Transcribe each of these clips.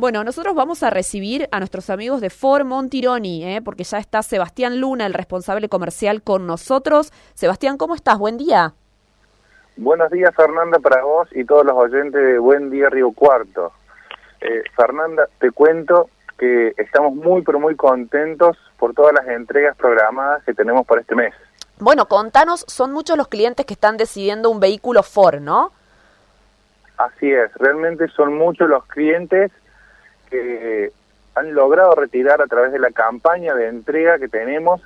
Bueno, nosotros vamos a recibir a nuestros amigos de Ford Montironi, ¿eh? porque ya está Sebastián Luna, el responsable comercial, con nosotros. Sebastián, ¿cómo estás? Buen día. Buenos días, Fernanda, para vos y todos los oyentes de Buen Día Río Cuarto. Eh, Fernanda, te cuento que estamos muy, pero muy contentos por todas las entregas programadas que tenemos para este mes. Bueno, contanos, son muchos los clientes que están decidiendo un vehículo Ford, ¿no? Así es, realmente son muchos los clientes que han logrado retirar a través de la campaña de entrega que tenemos,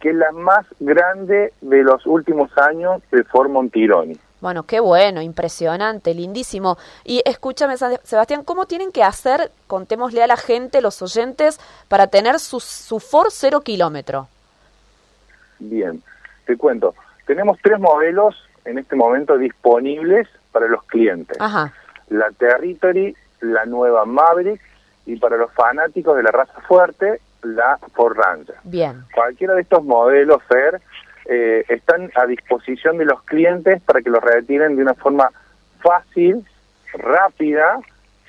que es la más grande de los últimos años de Ford Montironi. Bueno, qué bueno, impresionante, lindísimo. Y escúchame, Sebastián, ¿cómo tienen que hacer, contémosle a la gente, los oyentes, para tener su, su Ford cero kilómetro? Bien, te cuento. Tenemos tres modelos en este momento disponibles para los clientes. Ajá. La Territory, la nueva Maverick y para los fanáticos de la raza fuerte, la Ford Ranger. Bien. Cualquiera de estos modelos, Fer, eh, están a disposición de los clientes para que los retiren de una forma fácil, rápida,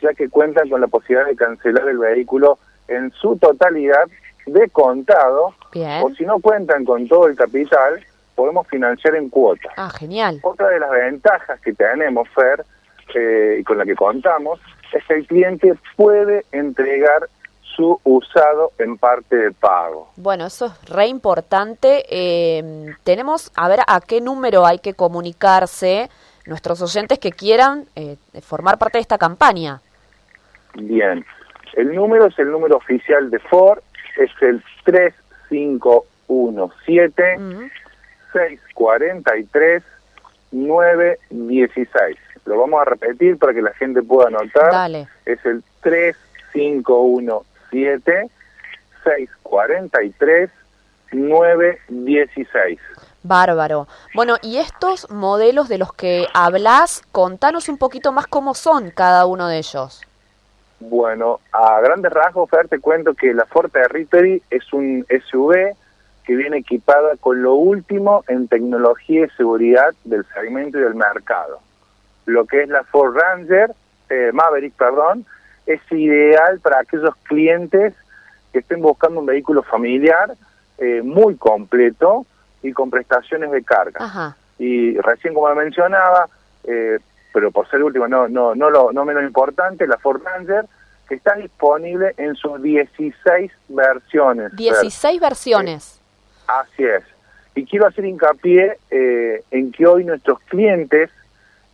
ya que cuentan con la posibilidad de cancelar el vehículo en su totalidad de contado, o si no cuentan con todo el capital, podemos financiar en cuotas. Ah, genial. Otra de las ventajas que tenemos, Fer, eh, y con la que contamos, es que el cliente puede entregar su usado en parte de pago. Bueno, eso es re importante. Eh, tenemos, a ver, a qué número hay que comunicarse nuestros oyentes que quieran eh, formar parte de esta campaña. Bien, el número es el número oficial de Ford, es el 3517 643 916. Lo vamos a repetir para que la gente pueda anotar. Dale. Es el 3517 siete seis cuarenta y tres nueve dieciséis. Bárbaro. Bueno, y estos modelos de los que hablas, contanos un poquito más cómo son cada uno de ellos. Bueno, a grandes rasgos, Fer, te cuento que la Ford Territory es un SUV que viene equipada con lo último en tecnología y seguridad del segmento y del mercado. Lo que es la Ford Ranger, eh, Maverick, perdón, es ideal para aquellos clientes que estén buscando un vehículo familiar eh, muy completo y con prestaciones de carga. Y recién como mencionaba, eh, pero por ser último, no, no, no, lo, no menos importante, la Ford Ranger, que está disponible en sus 16 versiones. 16 versiones. así es. Y quiero hacer hincapié eh, en que hoy nuestros clientes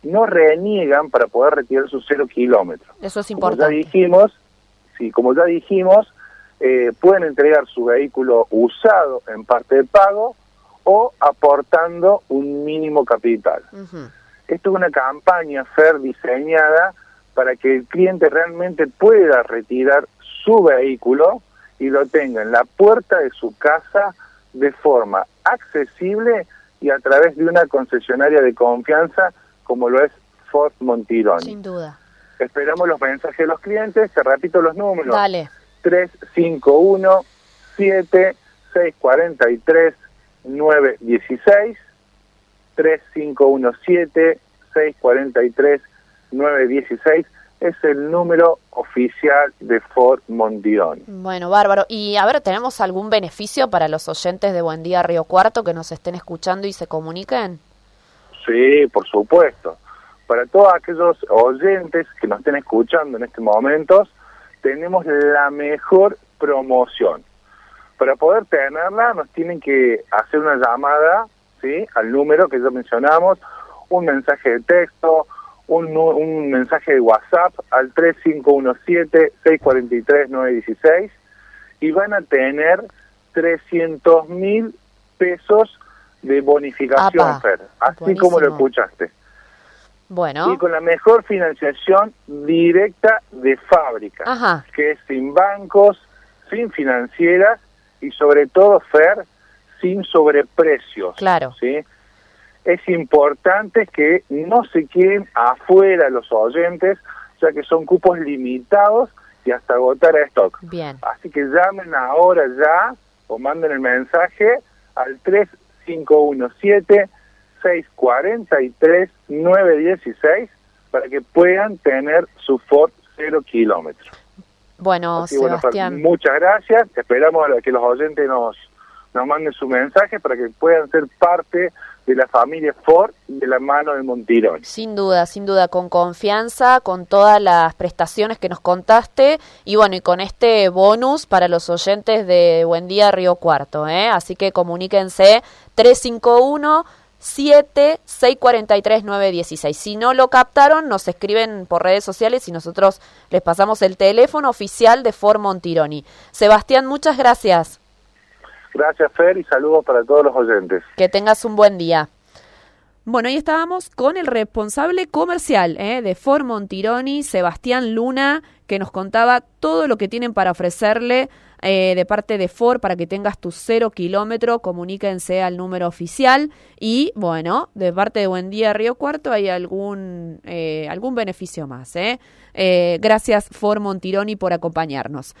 no reniegan para poder retirar sus cero kilómetros. Eso es importante. Como ya dijimos, sí, como ya dijimos, eh, pueden entregar su vehículo usado en parte de pago o aportando un mínimo capital. Esto es una campaña FER diseñada para que el cliente realmente pueda retirar su vehículo y lo tenga en la puerta de su casa de forma accesible y a través de una concesionaria de confianza como lo es Ford Montirón. Sin duda. Esperamos los mensajes de los clientes, te repito los números. Dale. 351 7643 916 3517 643 916 es el número oficial de Ford Montirón. Bueno, bárbaro. Y a ver, ¿tenemos algún beneficio para los oyentes de Buen Día Río Cuarto que nos estén escuchando y se comuniquen? Sí, por supuesto. Para todos aquellos oyentes que nos estén escuchando en este momento, tenemos la mejor promoción. Para poder tenerla nos tienen que hacer una llamada ¿sí? al número que ya mencionamos, un mensaje de texto, un, un mensaje de WhatsApp al 3517-643-916 y van a tener 300 mil pesos de bonificación, Fer, así como lo escuchaste. Bueno. Y con la mejor financiación directa de fábrica, que es sin bancos, sin financieras y sobre todo, Fer, sin sobreprecios. Claro. ¿sí? Es importante que no se queden afuera los oyentes, ya que son cupos limitados y hasta agotar a stock. Bien. Así que llamen ahora ya o manden el mensaje al 3 517-643-916 para que puedan tener su Ford 0 kilómetros. Bueno, Sebastián. muchas gracias. Esperamos a que los oyentes nos, nos manden su mensaje para que puedan ser parte de la familia Ford de la mano de Montirón. Sin duda, sin duda, con confianza, con todas las prestaciones que nos contaste y bueno, y con este bonus para los oyentes de Buen Día Río Cuarto, ¿eh? Así que comuníquense 351 7643 916. Si no lo captaron, nos escriben por redes sociales y nosotros les pasamos el teléfono oficial de Ford Montironi. Sebastián, muchas gracias. Gracias, Fer, y saludos para todos los oyentes. Que tengas un buen día. Bueno, ahí estábamos con el responsable comercial ¿eh? de Ford Montironi, Sebastián Luna, que nos contaba todo lo que tienen para ofrecerle eh, de parte de Ford para que tengas tu cero kilómetro. Comuníquense al número oficial. Y bueno, de parte de Buen Día Río Cuarto hay algún, eh, algún beneficio más. ¿eh? gracias Ford Montironi por acompañarnos.